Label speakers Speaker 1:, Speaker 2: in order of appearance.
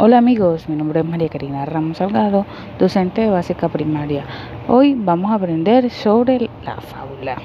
Speaker 1: Hola amigos, mi nombre es María Karina Ramos Salgado, docente de básica primaria. Hoy vamos a aprender sobre la fábula.